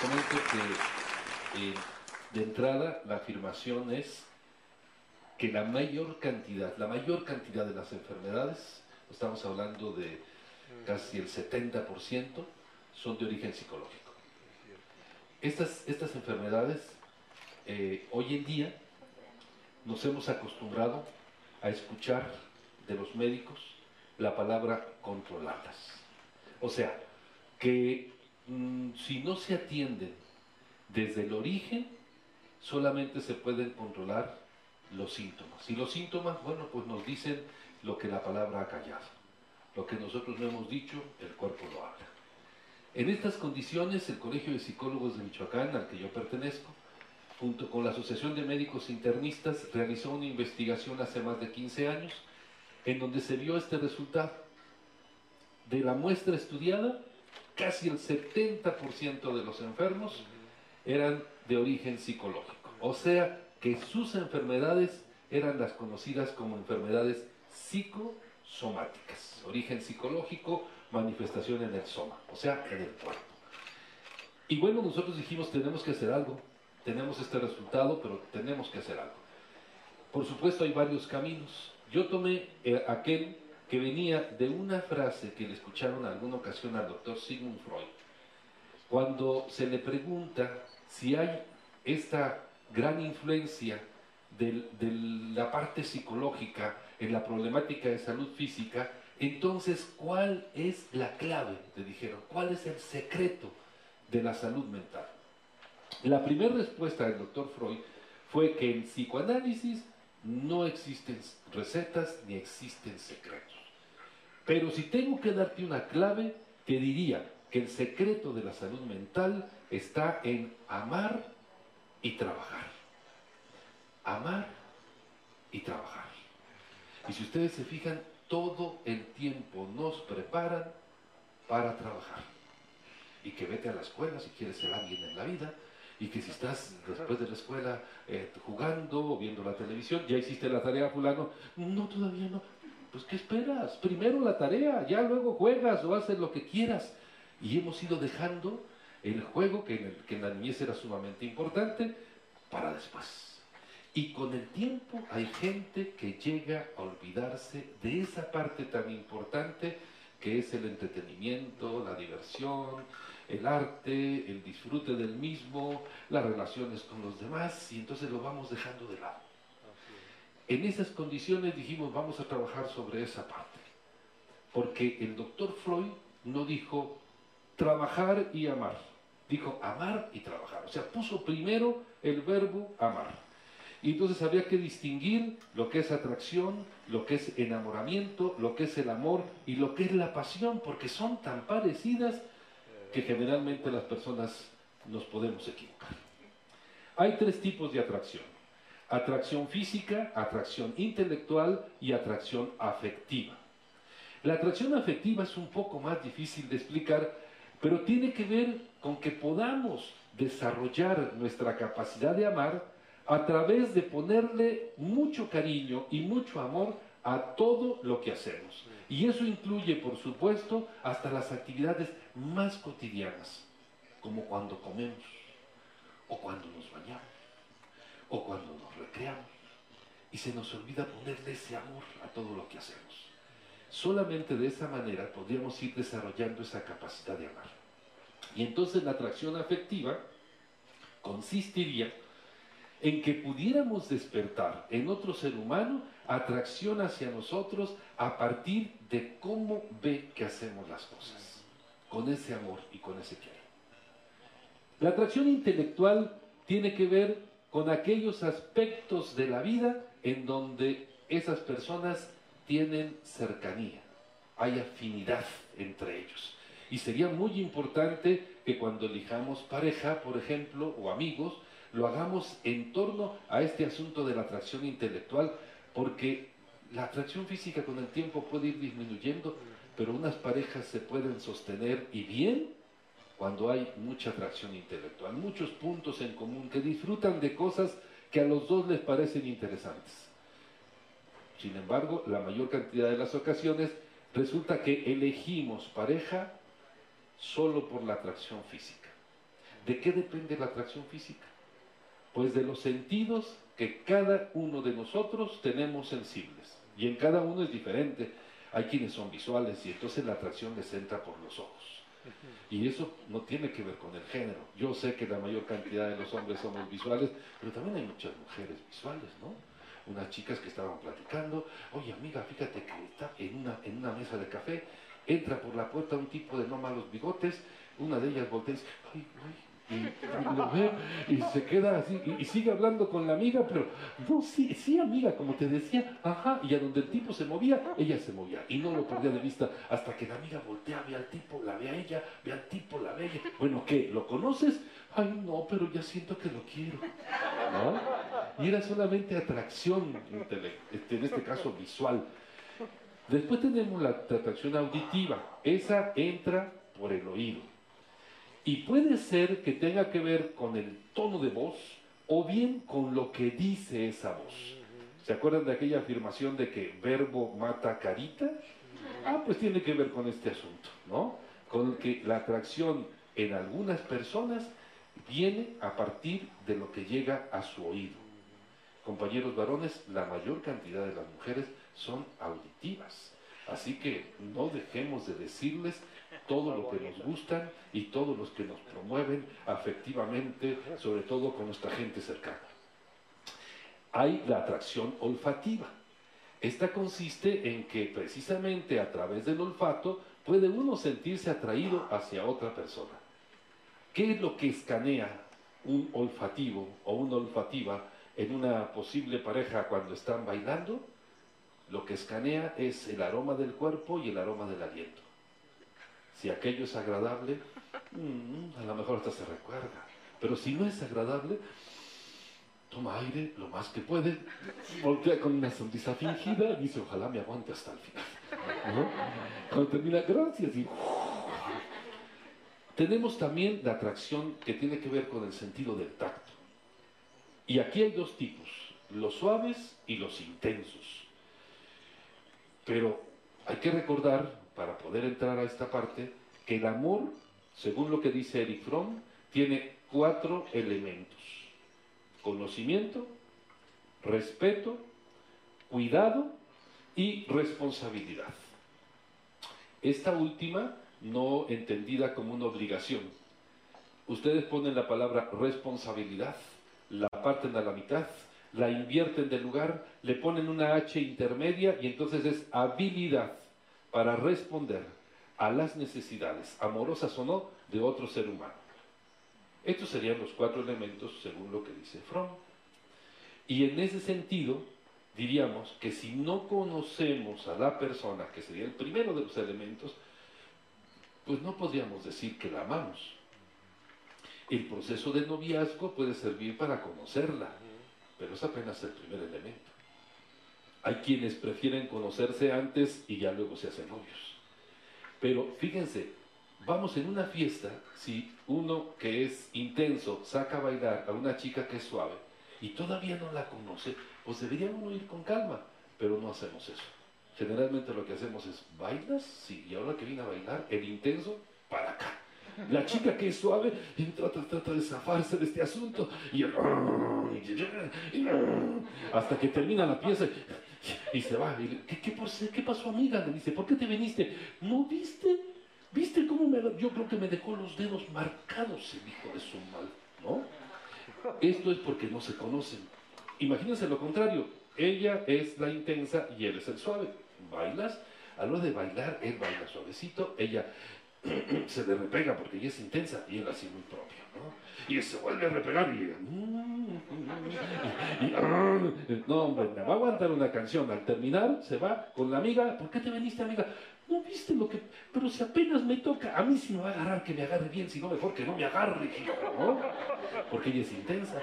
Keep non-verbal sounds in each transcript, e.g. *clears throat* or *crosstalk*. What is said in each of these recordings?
que eh, de entrada la afirmación es que la mayor cantidad, la mayor cantidad de las enfermedades, estamos hablando de casi el 70%, son de origen psicológico. Estas, estas enfermedades, eh, hoy en día, nos hemos acostumbrado a escuchar de los médicos la palabra controlarlas. O sea, que mm, si no se atienden desde el origen, solamente se pueden controlar los síntomas. Y los síntomas, bueno, pues nos dicen lo que la palabra ha callado. Lo que nosotros no hemos dicho, el cuerpo lo habla. En estas condiciones, el Colegio de Psicólogos de Michoacán, al que yo pertenezco, junto con la Asociación de Médicos Internistas, realizó una investigación hace más de 15 años en donde se vio este resultado. De la muestra estudiada, casi el 70% de los enfermos eran de origen psicológico. O sea, que sus enfermedades eran las conocidas como enfermedades psicosomáticas. Origen psicológico, manifestación en el soma, o sea, en el cuerpo. Y bueno, nosotros dijimos, tenemos que hacer algo, tenemos este resultado, pero tenemos que hacer algo. Por supuesto, hay varios caminos. Yo tomé eh, aquel que venía de una frase que le escucharon alguna ocasión al doctor Sigmund Freud, cuando se le pregunta si hay esta gran influencia de, la parte psicológica en la problemática de salud física, entonces, ¿cuál es la clave? Le dijeron, ¿cuál es el secreto de la salud mental? La primera respuesta del doctor Freud fue que en psicoanálisis no existen recetas ni existen secretos. Pero si tengo que darte una clave, te diría que el secreto de la salud mental está en amar y trabajar. Amar y trabajar. Y si ustedes se fijan, todo el tiempo nos preparan para trabajar. Y que vete a la escuela si quieres ser alguien en la vida. Y que si estás después de la escuela eh, jugando o viendo la televisión, ya hiciste la tarea fulano. No, todavía no. Pues ¿qué esperas? Primero la tarea, ya luego juegas o haces lo que quieras. Y hemos ido dejando el juego, que en, que en la niñez era sumamente importante, para después. Y con el tiempo hay gente que llega a olvidarse de esa parte tan importante que es el entretenimiento, la diversión, el arte, el disfrute del mismo, las relaciones con los demás, y entonces lo vamos dejando de lado. En esas condiciones dijimos, vamos a trabajar sobre esa parte. Porque el doctor Freud no dijo trabajar y amar. Dijo amar y trabajar. O sea, puso primero el verbo amar. Y entonces había que distinguir lo que es atracción, lo que es enamoramiento, lo que es el amor y lo que es la pasión, porque son tan parecidas que generalmente las personas nos podemos equivocar. Hay tres tipos de atracción. Atracción física, atracción intelectual y atracción afectiva. La atracción afectiva es un poco más difícil de explicar pero tiene que ver con que podamos desarrollar nuestra capacidad de amar a través de ponerle mucho cariño y mucho amor a todo lo que hacemos. Y eso incluye, por supuesto, hasta las actividades más cotidianas, como cuando comemos, o cuando nos bañamos, o cuando nos recreamos. Y se nos olvida ponerle ese amor a todo lo que hacemos. Solamente de esa manera podríamos ir desarrollando esa capacidad de amar. Y entonces la atracción afectiva consistiría en que pudiéramos despertar en otro ser humano atracción hacia nosotros a partir de cómo ve que hacemos las cosas, con ese amor y con ese querer. La atracción intelectual tiene que ver con aquellos aspectos de la vida en donde esas personas tienen cercanía, hay afinidad entre ellos. Y sería muy importante que cuando elijamos pareja, por ejemplo, o amigos, lo hagamos en torno a este asunto de la atracción intelectual, porque la atracción física con el tiempo puede ir disminuyendo, pero unas parejas se pueden sostener y bien cuando hay mucha atracción intelectual, muchos puntos en común que disfrutan de cosas que a los dos les parecen interesantes. Sin embargo, la mayor cantidad de las ocasiones resulta que elegimos pareja solo por la atracción física. ¿De qué depende la atracción física? Pues de los sentidos que cada uno de nosotros tenemos sensibles. Y en cada uno es diferente. Hay quienes son visuales y entonces la atracción les entra por los ojos. Y eso no tiene que ver con el género. Yo sé que la mayor cantidad de los hombres somos visuales, pero también hay muchas mujeres visuales, ¿no? Unas chicas que estaban platicando, oye amiga, fíjate que está en una, en una mesa de café, entra por la puerta un tipo de no malos bigotes, una de ellas voltea y dice, ay, ay, y, lo ve y se queda así y, sigue hablando con la amiga, pero no, sí, sí, amiga, como te decía, ajá, y a donde el tipo se movía, ella se movía y no lo perdía de vista hasta que la amiga voltea, ve al tipo, la ve a ella, ve al tipo, la ve a ella. Bueno, ¿qué? ¿Lo conoces? Ay, no, pero ya siento que lo quiero. ¿No? Y era solamente atracción, este, en este caso visual. Después tenemos la atracción auditiva. Esa entra por el oído. Y puede ser que tenga que ver con el tono de voz o bien con lo que dice esa voz. ¿Se acuerdan de aquella afirmación de que verbo mata carita? Ah, pues tiene que ver con este asunto, ¿no? Con que la atracción en algunas personas viene a partir de lo que llega a su oído. Compañeros varones, la mayor cantidad de las mujeres son auditivas. Así que no dejemos de decirles todo lo que nos gustan y todos los que nos promueven afectivamente, sobre todo con nuestra gente cercana. Hay la atracción olfativa. Esta consiste en que precisamente a través del olfato puede uno sentirse atraído hacia otra persona. ¿Qué es lo que escanea un olfativo o una olfativa en una posible pareja cuando están bailando? Lo que escanea es el aroma del cuerpo y el aroma del aliento. Si aquello es agradable, mm, a lo mejor hasta se recuerda. Pero si no es agradable, toma aire lo más que puede, voltea con una sonrisa fingida y dice, ojalá me aguante hasta el final. Cuando termina, gracias. Y, tenemos también la atracción que tiene que ver con el sentido del tacto. Y aquí hay dos tipos, los suaves y los intensos. Pero hay que recordar para poder entrar a esta parte, que el amor, según lo que dice Eric Fromm, tiene cuatro elementos. Conocimiento, respeto, cuidado y responsabilidad. Esta última no entendida como una obligación. Ustedes ponen la palabra responsabilidad, la parten a la mitad, la invierten de lugar, le ponen una H intermedia y entonces es habilidad para responder a las necesidades, amorosas o no, de otro ser humano. Estos serían los cuatro elementos según lo que dice Fromm. Y en ese sentido, diríamos que si no conocemos a la persona, que sería el primero de los elementos, pues no podríamos decir que la amamos. El proceso de noviazgo puede servir para conocerla, pero es apenas el primer elemento. Hay quienes prefieren conocerse antes y ya luego se hacen novios. Pero fíjense, vamos en una fiesta, si uno que es intenso saca a bailar a una chica que es suave y todavía no la conoce, pues debería uno ir con calma, pero no hacemos eso. Generalmente lo que hacemos es, ¿bailas? Sí, y ahora que viene a bailar, el intenso, para acá. La chica que es suave trata, de zafarse de este asunto y hasta que termina la pieza se va. ¿Qué, qué, pasó, amiga? Le dice, ¿por qué te viniste? ¿No viste? ¿Viste cómo me.? Yo creo que me dejó los dedos marcados el hijo de su mal, ¿no? Esto es porque no se conocen. Imagínense lo contrario. Ella es la intensa y él es el suave. ¿Bailas? A lo de bailar, él baila suavecito, ella *clears throat* se le repega porque ella es intensa y él así muy propio, ¿no? Y se vuelve a repegar y, no, hombre, me va a aguantar una canción. Al terminar, se va con la amiga. ¿Por qué te veniste, amiga? No viste lo que. Pero si apenas me toca, a mí sí me va a agarrar, que me agarre bien, si no, mejor que no me agarre, ¿no? Porque ella es intensa.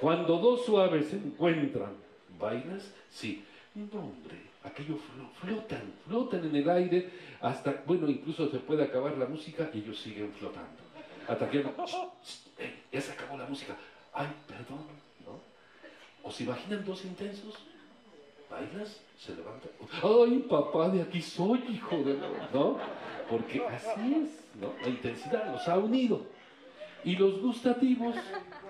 Cuando dos suaves se encuentran, ¿bailas? Sí. No, hombre, aquello flotan, flotan en el aire hasta, bueno, incluso se puede acabar la música y ellos siguen flotando. Hasta que ya se acabó la música. Ay, perdón, ¿O se imaginan dos intensos? ¿Bailas? Se levanta. Ay, papá, de aquí soy, hijo de... ¿No? Porque así es, ¿no? La intensidad los ha unido. Y los gustativos,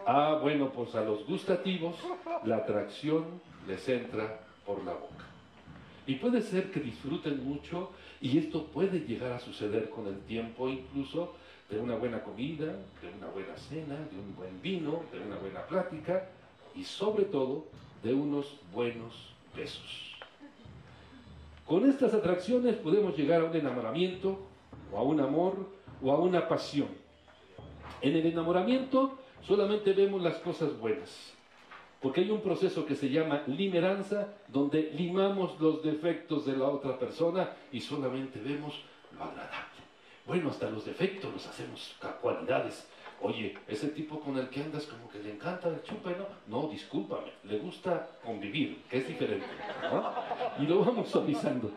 ah, bueno, pues a los gustativos la atracción les entra por la boca. Y puede ser que disfruten mucho y esto puede llegar a suceder con el tiempo incluso de una buena comida, de una buena cena, de un buen vino, de una buena plática y sobre todo de unos buenos besos. Con estas atracciones podemos llegar a un enamoramiento o a un amor o a una pasión. En el enamoramiento solamente vemos las cosas buenas, porque hay un proceso que se llama limeranza, donde limamos los defectos de la otra persona y solamente vemos lo agradable. Bueno, hasta los defectos los hacemos cualidades. Oye, ese tipo con el que andas como que le encanta el chupe, ¿no? No, discúlpame, le gusta convivir, que es diferente. Y lo vamos suavizando.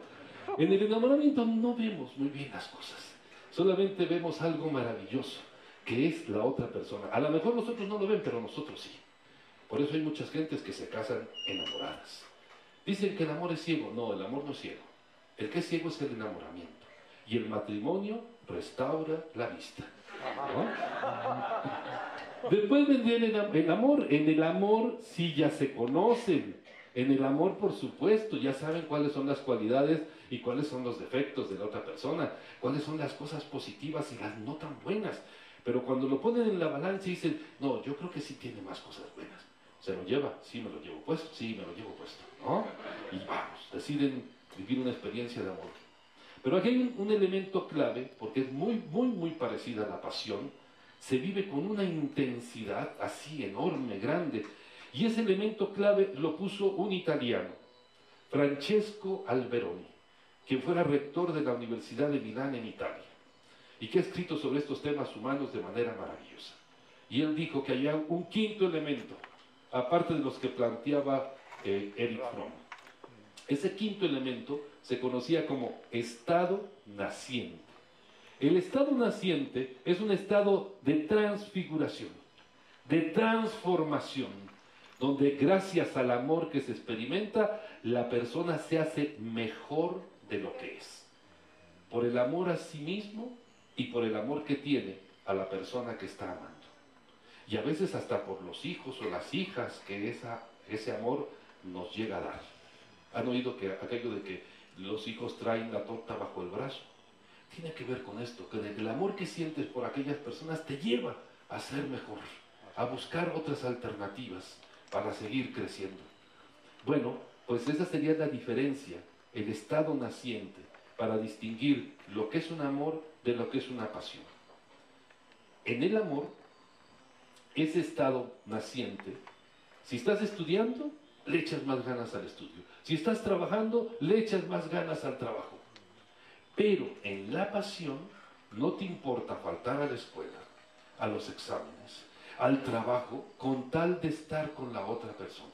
En el enamoramiento no vemos muy bien las cosas. Solamente vemos algo maravilloso, que es la otra persona. A lo mejor nosotros no lo ven, pero nosotros sí. Por eso hay muchas gentes que se casan enamoradas. Dicen que el amor es ciego. No, el amor no es ciego. El que es ciego es el enamoramiento. Y el matrimonio restaura la vista. Después vendría el, amor. En el amor sí ya se conocen. En el amor, por supuesto, ya saben cuáles son las cualidades y cuáles son los defectos de la otra persona, cuáles son las cosas positivas y las no tan buenas. Pero cuando lo ponen en la balanza y dicen, no, yo creo que sí tiene más cosas buenas. ¿Se lo lleva? Sí, me lo llevo puesto. Sí, me lo llevo puesto. ¿no? Y vamos, deciden vivir una experiencia de amor. Pero aquí hay un, elemento clave, porque es muy, muy, muy parecida a la pasión, se vive con una intensidad así enorme, grande. Y ese elemento clave lo puso un italiano, Francesco Alberoni, quien fuera rector de la Universidad de Milán en Italia, y que ha escrito sobre estos temas humanos de manera maravillosa. Y él dijo que había un quinto elemento, aparte de los que planteaba eh, Eric Fromm. Ese quinto elemento se conocía como estado naciente. El estado naciente es un estado de transfiguración, de transformación, donde gracias al amor que se experimenta, la persona se hace mejor de lo que es. Por el amor a sí mismo y por el amor que tiene a la persona que está amando. Y a veces hasta por los hijos o las hijas que esa, ese amor nos llega a dar. Han oído que aquello de que los hijos traen la torta bajo el brazo. Tiene que ver con esto, que el amor que sientes por aquellas personas te lleva a ser mejor, a buscar otras alternativas para seguir creciendo. Bueno, pues esa sería la diferencia, el estado naciente, para distinguir lo que es un amor de lo que es una pasión. En el amor, ese estado naciente, si estás estudiando, le echas más ganas al estudio. Si estás trabajando, le echas más ganas al trabajo. Pero en la pasión no te importa faltar a la escuela, a los exámenes, al trabajo, con tal de estar con la otra persona.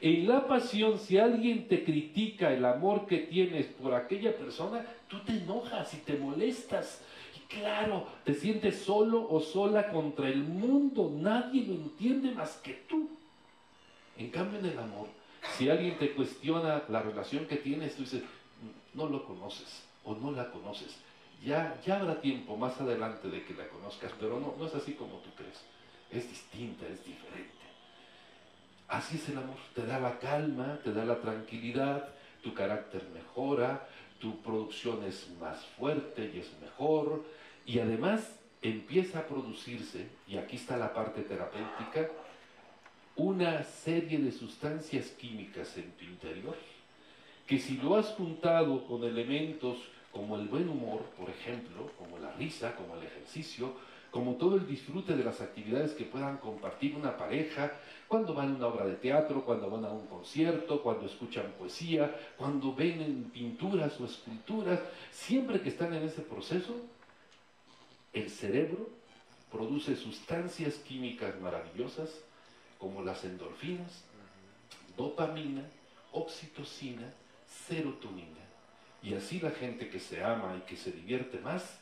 En la pasión, si alguien te critica el amor que tienes por aquella persona, tú te enojas y te molestas. Y claro, te sientes solo o sola contra el mundo. Nadie lo entiende más que tú. En cambio, en el amor, si alguien te cuestiona la relación que tienes, tú dices, no lo conoces o no la conoces. Ya, ya habrá tiempo más adelante de que la conozcas, pero no, no es así como tú crees. Es distinta, es diferente. Así es el amor. Te da la calma, te da la tranquilidad, tu carácter mejora, tu producción es más fuerte y es mejor. Y además empieza a producirse, y aquí está la parte terapéutica, una serie de sustancias químicas en tu interior, que si lo has juntado con elementos como el buen humor, por ejemplo, como la risa, como el ejercicio, como todo el disfrute de las actividades que puedan compartir una pareja, cuando van a una obra de teatro, cuando van a un concierto, cuando escuchan poesía, cuando ven en pinturas o esculturas, siempre que están en ese proceso, el cerebro produce sustancias químicas maravillosas como las endorfinas, dopamina, oxitocina, serotonina. Y así la gente que se ama y que se divierte más,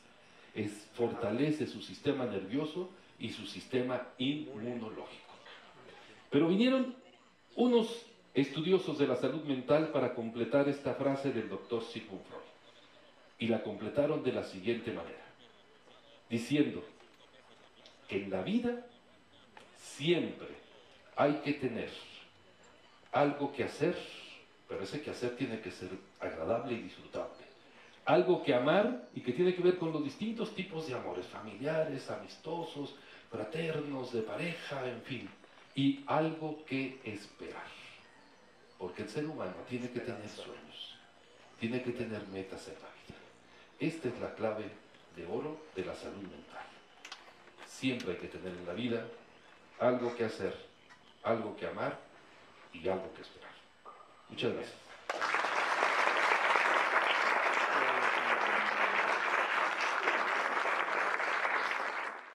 es, fortalece su sistema nervioso y su sistema inmunológico. Pero vinieron unos estudiosos de la salud mental para completar esta frase del doctor Sigmund Freud. Y la completaron de la siguiente manera, diciendo, que en la vida siempre hay que tener algo que hacer, pero ese que hacer tiene que ser agradable y disfrutable. Algo que amar y que tiene que ver con los distintos tipos de amores, familiares, amistosos, fraternos, de pareja, en fin. Y algo que esperar. Porque el ser humano tiene que tener sueños, tiene que tener metas en la vida. Esta es la clave de oro de la salud mental. Siempre hay que tener en la vida algo que hacer, algo que amar y algo que esperar. Muchas gracias.